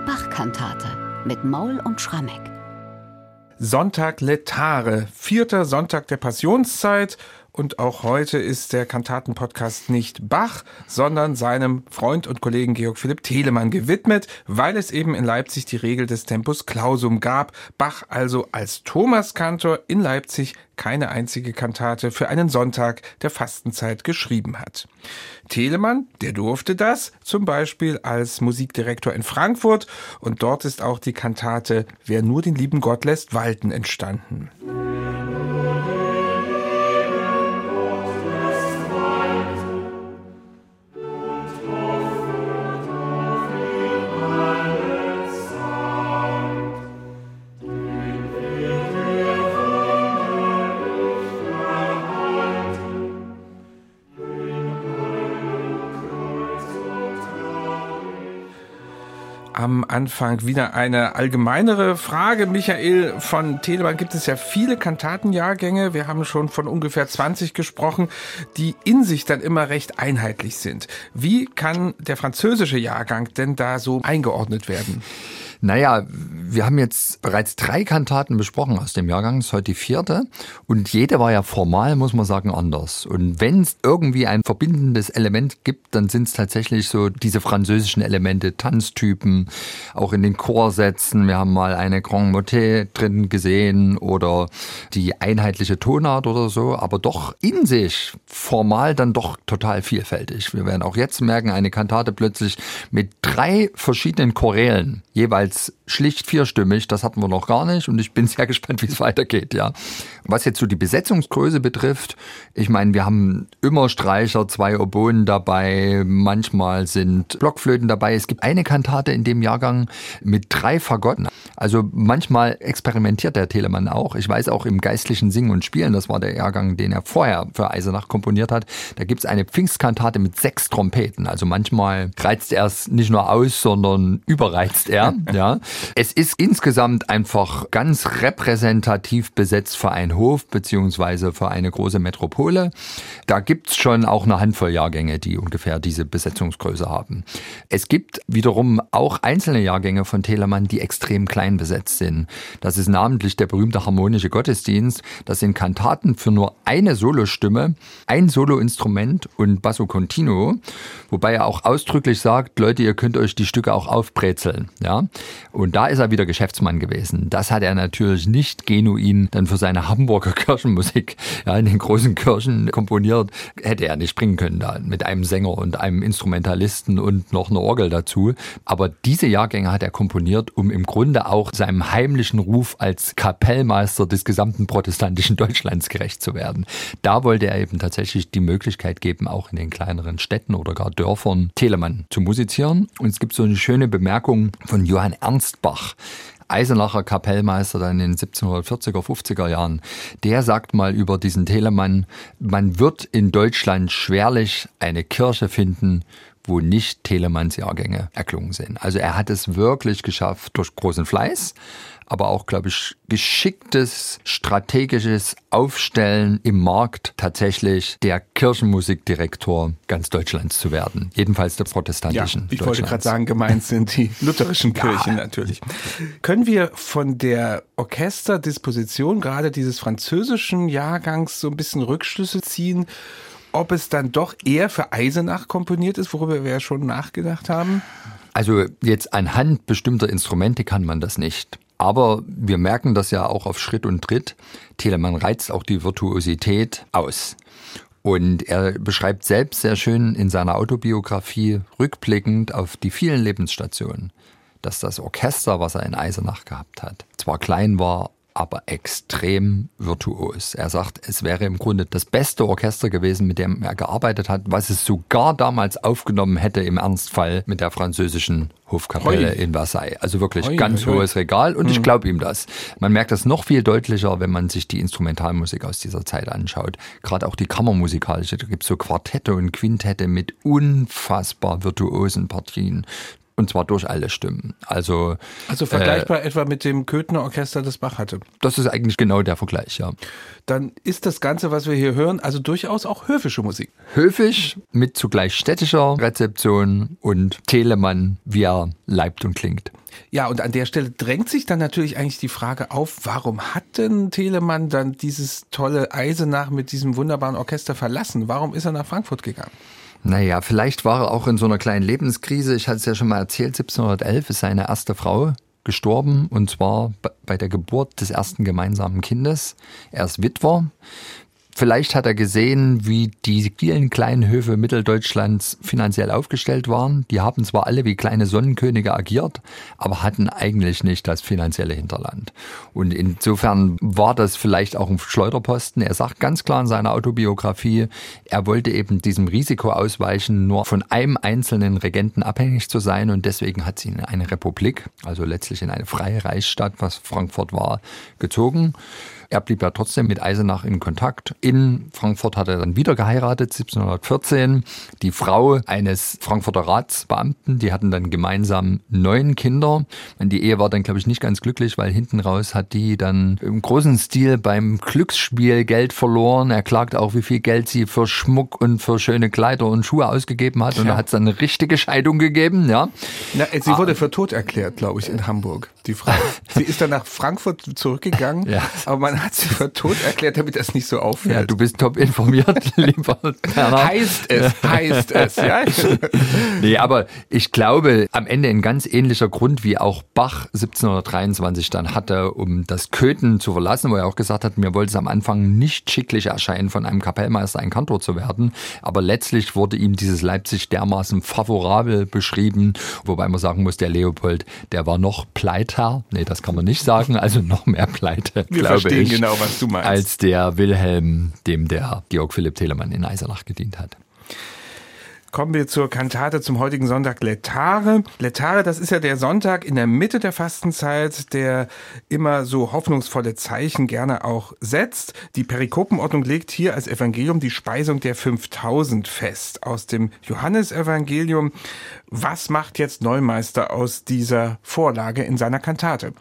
Die Bachkantate mit Maul und Schrammeck. Sonntag Letare, vierter Sonntag der Passionszeit und auch heute ist der Kantatenpodcast nicht Bach, sondern seinem Freund und Kollegen Georg Philipp Telemann gewidmet, weil es eben in Leipzig die Regel des Tempus Clausum gab. Bach also als Thomaskantor in Leipzig keine einzige Kantate für einen Sonntag der Fastenzeit geschrieben hat. Telemann, der durfte das, zum Beispiel als Musikdirektor in Frankfurt und dort ist auch die Kantate Wer nur den lieben Gott lässt walten entstanden. Am Anfang wieder eine allgemeinere Frage. Michael, von Telemann gibt es ja viele Kantatenjahrgänge. Wir haben schon von ungefähr 20 gesprochen, die in sich dann immer recht einheitlich sind. Wie kann der französische Jahrgang denn da so eingeordnet werden? Naja, wir haben jetzt bereits drei Kantaten besprochen aus dem Jahrgang, das ist heute die vierte. Und jede war ja formal, muss man sagen, anders. Und wenn es irgendwie ein verbindendes Element gibt, dann sind es tatsächlich so diese französischen Elemente, Tanztypen, auch in den Chorsätzen. Wir haben mal eine Grand Motet drin gesehen oder die einheitliche Tonart oder so, aber doch in sich formal dann doch total vielfältig. Wir werden auch jetzt merken, eine Kantate plötzlich mit drei verschiedenen Chorälen, jeweils als schlicht vierstimmig, das hatten wir noch gar nicht und ich bin sehr gespannt, wie es weitergeht, ja. Was jetzt so die Besetzungsgröße betrifft, ich meine, wir haben immer Streicher, zwei Oboen dabei, manchmal sind Blockflöten dabei. Es gibt eine Kantate in dem Jahrgang mit drei Fagotten. Also manchmal experimentiert der Telemann auch. Ich weiß auch im geistlichen Singen und Spielen, das war der Jahrgang, den er vorher für Eisenach komponiert hat, da gibt es eine Pfingstkantate mit sechs Trompeten. Also manchmal reizt er es nicht nur aus, sondern überreizt er. Ja. Es ist insgesamt einfach ganz repräsentativ besetzt für einen Hof beziehungsweise für eine große Metropole. Da gibt's schon auch eine Handvoll Jahrgänge, die ungefähr diese Besetzungsgröße haben. Es gibt wiederum auch einzelne Jahrgänge von Telemann, die extrem klein besetzt sind. Das ist namentlich der berühmte harmonische Gottesdienst. Das sind Kantaten für nur eine Solostimme, ein Soloinstrument und Basso Continuo, wobei er auch ausdrücklich sagt, Leute, ihr könnt euch die Stücke auch aufbrezeln. Ja? Und da ist er wieder Geschäftsmann gewesen. Das hat er natürlich nicht genuin dann für seine Hamburger Kirchenmusik ja, in den großen Kirchen komponiert. Hätte er nicht bringen können da mit einem Sänger und einem Instrumentalisten und noch eine Orgel dazu. Aber diese Jahrgänge hat er komponiert, um im Grunde auch seinem heimlichen Ruf als Kapellmeister des gesamten protestantischen Deutschlands gerecht zu werden. Da wollte er eben tatsächlich die Möglichkeit geben, auch in den kleineren Städten oder gar Dörfern Telemann zu musizieren. Und es gibt so eine schöne Bemerkung von Johann Ernst Bach. Eisenacher Kapellmeister dann in den 1740er, 50er Jahren, der sagt mal über diesen Telemann, man wird in Deutschland schwerlich eine Kirche finden, wo nicht Telemanns Jahrgänge erklungen sind. Also er hat es wirklich geschafft durch großen Fleiß, aber auch, glaube ich, geschicktes strategisches Aufstellen im Markt tatsächlich der Kirchenmusikdirektor ganz Deutschlands zu werden. Jedenfalls der protestantischen. Ja, ich wollte gerade sagen, gemeint sind die lutherischen Kirchen ja. natürlich. Können wir von der Orchesterdisposition gerade dieses französischen Jahrgangs so ein bisschen Rückschlüsse ziehen? ob es dann doch eher für Eisenach komponiert ist, worüber wir ja schon nachgedacht haben? Also jetzt anhand bestimmter Instrumente kann man das nicht. Aber wir merken das ja auch auf Schritt und Tritt. Telemann reizt auch die Virtuosität aus. Und er beschreibt selbst sehr schön in seiner Autobiografie rückblickend auf die vielen Lebensstationen, dass das Orchester, was er in Eisenach gehabt hat, zwar klein war, aber extrem virtuos. Er sagt, es wäre im Grunde das beste Orchester gewesen, mit dem er gearbeitet hat, was es sogar damals aufgenommen hätte im Ernstfall mit der französischen Hofkapelle Hoi. in Versailles. Also wirklich Hoi, ganz Hoi. hohes Regal und mhm. ich glaube ihm das. Man merkt das noch viel deutlicher, wenn man sich die Instrumentalmusik aus dieser Zeit anschaut. Gerade auch die Kammermusikalische. Da gibt es so Quartette und Quintette mit unfassbar virtuosen Partien und zwar durch alle Stimmen. Also, also vergleichbar äh, etwa mit dem Köthner Orchester, das Bach hatte. Das ist eigentlich genau der Vergleich, ja. Dann ist das Ganze, was wir hier hören, also durchaus auch höfische Musik. Höfisch mit zugleich städtischer Rezeption und Telemann, wie er leibt und klingt. Ja, und an der Stelle drängt sich dann natürlich eigentlich die Frage auf, warum hat denn Telemann dann dieses tolle Eisenach mit diesem wunderbaren Orchester verlassen? Warum ist er nach Frankfurt gegangen? Naja, vielleicht war er auch in so einer kleinen Lebenskrise. Ich hatte es ja schon mal erzählt, 1711 ist seine erste Frau gestorben und zwar bei der Geburt des ersten gemeinsamen Kindes. Er ist Witwer. Vielleicht hat er gesehen, wie die vielen kleinen Höfe Mitteldeutschlands finanziell aufgestellt waren. Die haben zwar alle wie kleine Sonnenkönige agiert, aber hatten eigentlich nicht das finanzielle Hinterland. Und insofern war das vielleicht auch ein Schleuderposten. Er sagt ganz klar in seiner Autobiografie, er wollte eben diesem Risiko ausweichen, nur von einem einzelnen Regenten abhängig zu sein. Und deswegen hat sie in eine Republik, also letztlich in eine freie Reichsstadt, was Frankfurt war, gezogen. Er blieb ja trotzdem mit Eisenach in Kontakt. In Frankfurt hat er dann wieder geheiratet, 1714. Die Frau eines Frankfurter Ratsbeamten, die hatten dann gemeinsam neun Kinder. Und die Ehe war dann, glaube ich, nicht ganz glücklich, weil hinten raus hat die dann im großen Stil beim Glücksspiel Geld verloren. Er klagt auch, wie viel Geld sie für Schmuck und für schöne Kleider und Schuhe ausgegeben hat. Und da hat es dann eine richtige Scheidung gegeben, ja. Na, sie wurde ah. für tot erklärt, glaube ich, in Hamburg, die Frau. sie ist dann nach Frankfurt zurückgegangen, ja. aber man hat sie für tot erklärt, damit das nicht so auffällt. Ja, du bist top informiert, lieber Bernhard. Heißt es, heißt es, ja. nee, aber ich glaube, am Ende ein ganz ähnlicher Grund, wie auch Bach 1723 dann hatte, um das Köthen zu verlassen, wo er auch gesagt hat, mir wollte es am Anfang nicht schicklich erscheinen, von einem Kapellmeister ein Kantor zu werden. Aber letztlich wurde ihm dieses Leipzig dermaßen favorabel beschrieben, wobei man sagen muss, der Leopold, der war noch pleiter. Nee, das kann man nicht sagen, also noch mehr pleite, Wir glaube verstehen ich. genau, was du meinst. Als der Wilhelm, dem der Georg Philipp Telemann in Eisenach gedient hat. Kommen wir zur Kantate zum heutigen Sonntag Letare. Letare, das ist ja der Sonntag in der Mitte der Fastenzeit, der immer so hoffnungsvolle Zeichen gerne auch setzt. Die Perikopenordnung legt hier als Evangelium die Speisung der 5000 fest aus dem Johannesevangelium. Was macht jetzt Neumeister aus dieser Vorlage in seiner Kantate?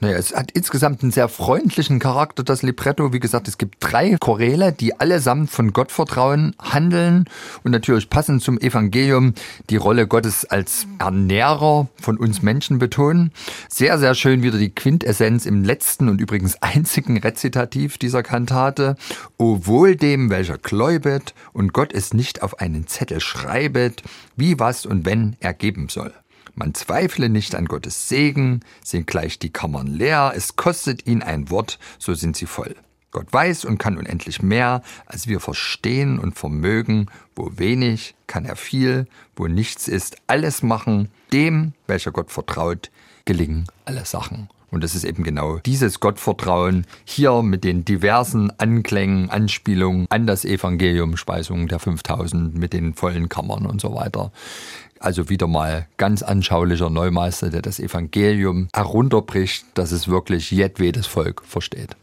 Naja, es hat insgesamt einen sehr freundlichen Charakter, das Libretto. Wie gesagt, es gibt drei Choräle, die allesamt von Gottvertrauen handeln und natürlich passend zum Evangelium die Rolle Gottes als Ernährer von uns Menschen betonen. Sehr, sehr schön wieder die Quintessenz im letzten und übrigens einzigen Rezitativ dieser Kantate. O wohl dem, welcher gläubet und Gott es nicht auf einen Zettel schreibet, wie was und wenn ergeben soll. Man zweifle nicht an Gottes Segen, sind gleich die Kammern leer, es kostet ihn ein Wort, so sind sie voll. Gott weiß und kann unendlich mehr, als wir verstehen und vermögen, wo wenig kann er viel, wo nichts ist, alles machen, dem, welcher Gott vertraut, gelingen alle Sachen. Und das ist eben genau dieses Gottvertrauen hier mit den diversen Anklängen, Anspielungen an das Evangelium, Speisung der 5000 mit den vollen Kammern und so weiter. Also wieder mal ganz anschaulicher Neumeister, der das Evangelium herunterbricht, dass es wirklich jedwedes Volk versteht.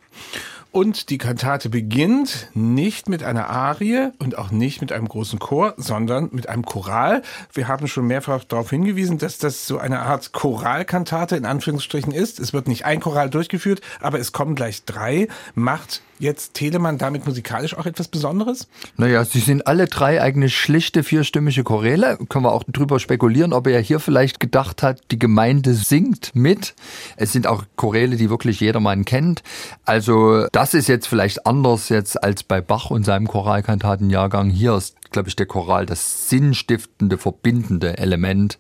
Und die Kantate beginnt nicht mit einer Arie und auch nicht mit einem großen Chor, sondern mit einem Choral. Wir haben schon mehrfach darauf hingewiesen, dass das so eine Art Choralkantate in Anführungsstrichen ist. Es wird nicht ein Choral durchgeführt, aber es kommen gleich drei. Macht jetzt Telemann damit musikalisch auch etwas Besonderes? Naja, sie sind alle drei eigentlich schlichte vierstimmige Choräle. Können wir auch drüber spekulieren, ob er hier vielleicht gedacht hat, die Gemeinde singt mit. Es sind auch Choräle, die wirklich jedermann kennt. Also das ist jetzt vielleicht anders jetzt als bei Bach und seinem Choralkantatenjahrgang. Hier ist, glaube ich, der Choral das sinnstiftende, verbindende Element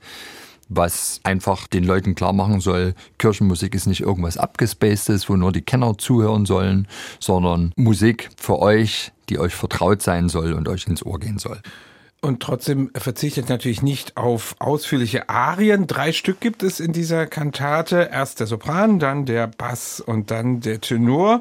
was einfach den Leuten klar machen soll, Kirchenmusik ist nicht irgendwas abgespacedes, wo nur die Kenner zuhören sollen, sondern Musik für euch, die euch vertraut sein soll und euch ins Ohr gehen soll. Und trotzdem verzichtet natürlich nicht auf ausführliche Arien. Drei Stück gibt es in dieser Kantate. Erst der Sopran, dann der Bass und dann der Tenor.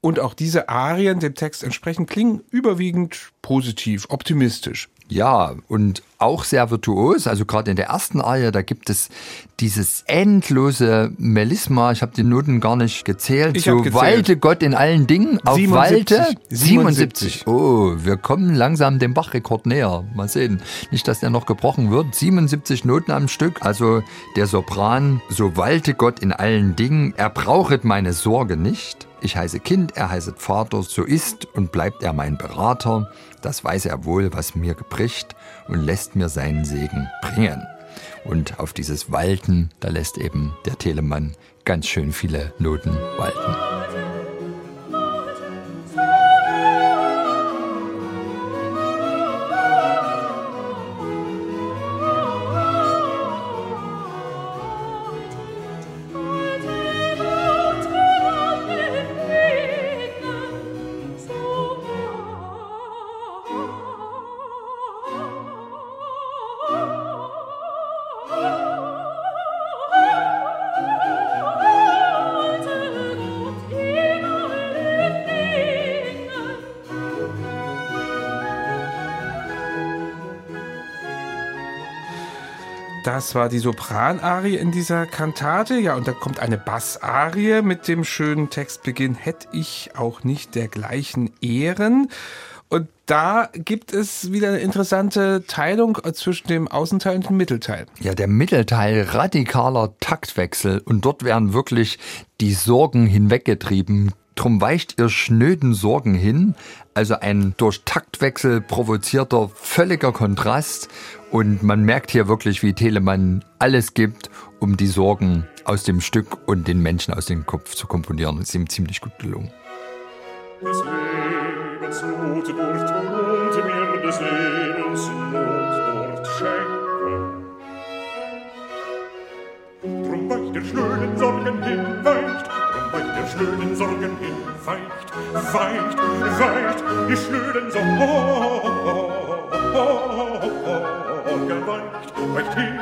Und auch diese Arien dem Text entsprechend klingen überwiegend positiv, optimistisch. Ja, und auch sehr virtuos. Also gerade in der ersten Arie, da gibt es dieses endlose Melisma. Ich habe die Noten gar nicht gezählt. Ich so gezählt. walte Gott in allen Dingen. Auf 77. Walte 77. Oh, wir kommen langsam dem Bachrekord näher. Mal sehen. Nicht, dass der noch gebrochen wird. 77 Noten am Stück. Also der Sopran, so walte Gott in allen Dingen. Er brauchet meine Sorge nicht. Ich heiße Kind, er heißet Vater, so ist und bleibt er mein Berater. Das weiß er wohl, was mir gebricht und lässt mir seinen Segen bringen. Und auf dieses Walten, da lässt eben der Telemann ganz schön viele Noten walten. Das war die Sopranarie in dieser Kantate. Ja, und da kommt eine Bassarie mit dem schönen Textbeginn Hätt ich auch nicht dergleichen Ehren. Und da gibt es wieder eine interessante Teilung zwischen dem Außenteil und dem Mittelteil. Ja, der Mittelteil radikaler Taktwechsel und dort werden wirklich die Sorgen hinweggetrieben. Drum weicht ihr schnöden Sorgen hin, also ein durch Taktwechsel provozierter völliger Kontrast und man merkt hier wirklich, wie Telemann alles gibt, um die Sorgen aus dem Stück und den Menschen aus dem Kopf zu komponieren. Das ist ihm ziemlich gut gelungen. des Lebens Not dort und mir des Lebens Not dort schenke. Drum weicht der schnöden Sorgen hin, weicht, schnöden Sorgen hin, weicht, weicht, weicht, die schnöden Sorgen weicht, weicht hin,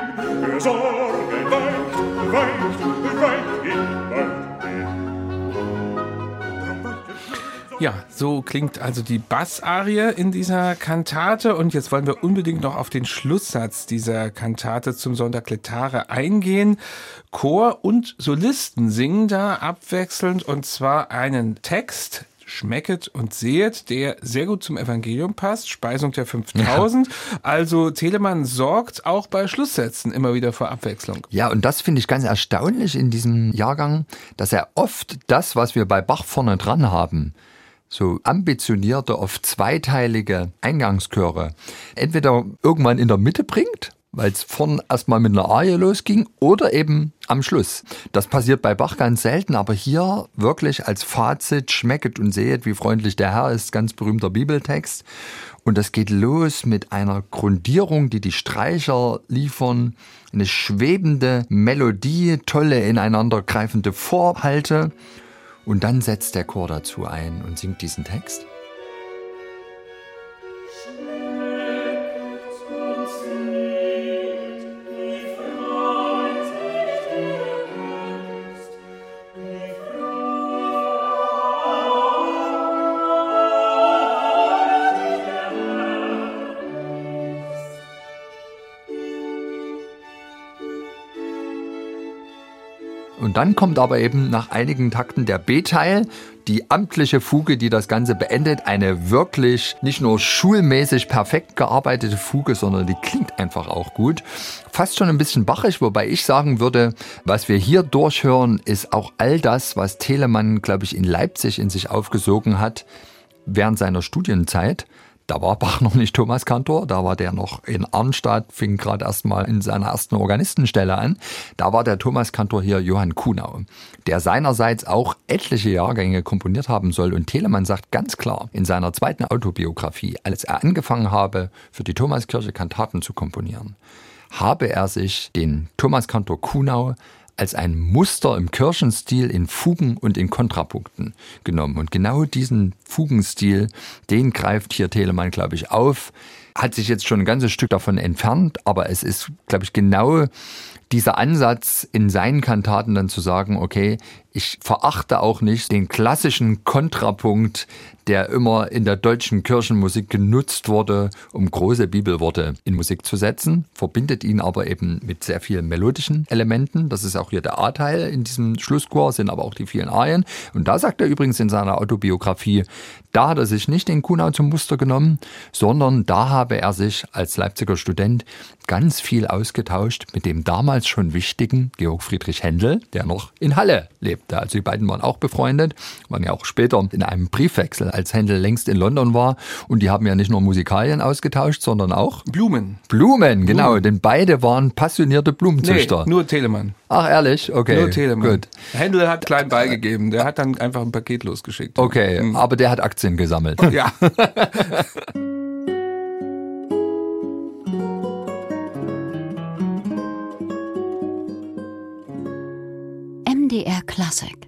Sorgen weicht, weicht, weicht hin. Ja, so klingt also die Bassarie in dieser Kantate. Und jetzt wollen wir unbedingt noch auf den Schlusssatz dieser Kantate zum Sonntag Letare eingehen. Chor und Solisten singen da abwechselnd und zwar einen Text. Schmecket und sehet, der sehr gut zum Evangelium passt, Speisung der 5000. Also Telemann sorgt auch bei Schlusssätzen immer wieder vor Abwechslung. Ja, und das finde ich ganz erstaunlich in diesem Jahrgang, dass er oft das, was wir bei Bach vorne dran haben, so ambitionierte, oft zweiteilige Eingangschöre, entweder irgendwann in der Mitte bringt, weil es vorn erstmal mit einer Arie losging, oder eben am Schluss. Das passiert bei Bach ganz selten, aber hier wirklich als Fazit, schmecket und sehet, wie freundlich der Herr ist, ganz berühmter Bibeltext. Und das geht los mit einer Grundierung, die die Streicher liefern, eine schwebende Melodie, tolle ineinandergreifende Vorhalte. Und dann setzt der Chor dazu ein und singt diesen Text. Dann kommt aber eben nach einigen Takten der B-Teil, die amtliche Fuge, die das Ganze beendet. Eine wirklich nicht nur schulmäßig perfekt gearbeitete Fuge, sondern die klingt einfach auch gut. Fast schon ein bisschen bachig, wobei ich sagen würde, was wir hier durchhören, ist auch all das, was Telemann, glaube ich, in Leipzig in sich aufgesogen hat während seiner Studienzeit. Da war Bach noch nicht Thomas Kantor, da war der noch in Arnstadt, fing gerade erstmal in seiner ersten Organistenstelle an. Da war der Thomas Kantor hier Johann Kuhnau, der seinerseits auch etliche Jahrgänge komponiert haben soll. Und Telemann sagt ganz klar in seiner zweiten Autobiografie, als er angefangen habe, für die Thomaskirche Kantaten zu komponieren, habe er sich den Thomas Kantor Kuhnau als ein Muster im Kirchenstil in Fugen und in Kontrapunkten genommen. Und genau diesen Fugenstil, den greift hier Telemann, glaube ich, auf. hat sich jetzt schon ein ganzes Stück davon entfernt, aber es ist, glaube ich, genau dieser Ansatz in seinen Kantaten dann zu sagen, okay, ich verachte auch nicht den klassischen Kontrapunkt, der immer in der deutschen Kirchenmusik genutzt wurde, um große Bibelworte in Musik zu setzen, verbindet ihn aber eben mit sehr vielen melodischen Elementen. Das ist auch hier der A-Teil in diesem Schlusschor, sind aber auch die vielen Arien. Und da sagt er übrigens in seiner Autobiografie, da hat er sich nicht den Kunau zum Muster genommen, sondern da habe er sich als Leipziger Student ganz viel ausgetauscht mit dem damals schon wichtigen Georg Friedrich Händel, der noch in Halle lebte. Also die beiden waren auch befreundet, waren ja auch später in einem Briefwechsel, als Händel längst in London war. Und die haben ja nicht nur Musikalien ausgetauscht, sondern auch Blumen. Blumen, genau. Blumen. Denn beide waren passionierte Blumenzüchter. Nee, nur Telemann. Ach, ehrlich? Okay. Nur Telemann. Gut. Händel hat klein beigegeben. Der hat dann einfach ein Paket losgeschickt. Okay, mhm. aber der hat Aktien gesammelt. Ja. MDR Classic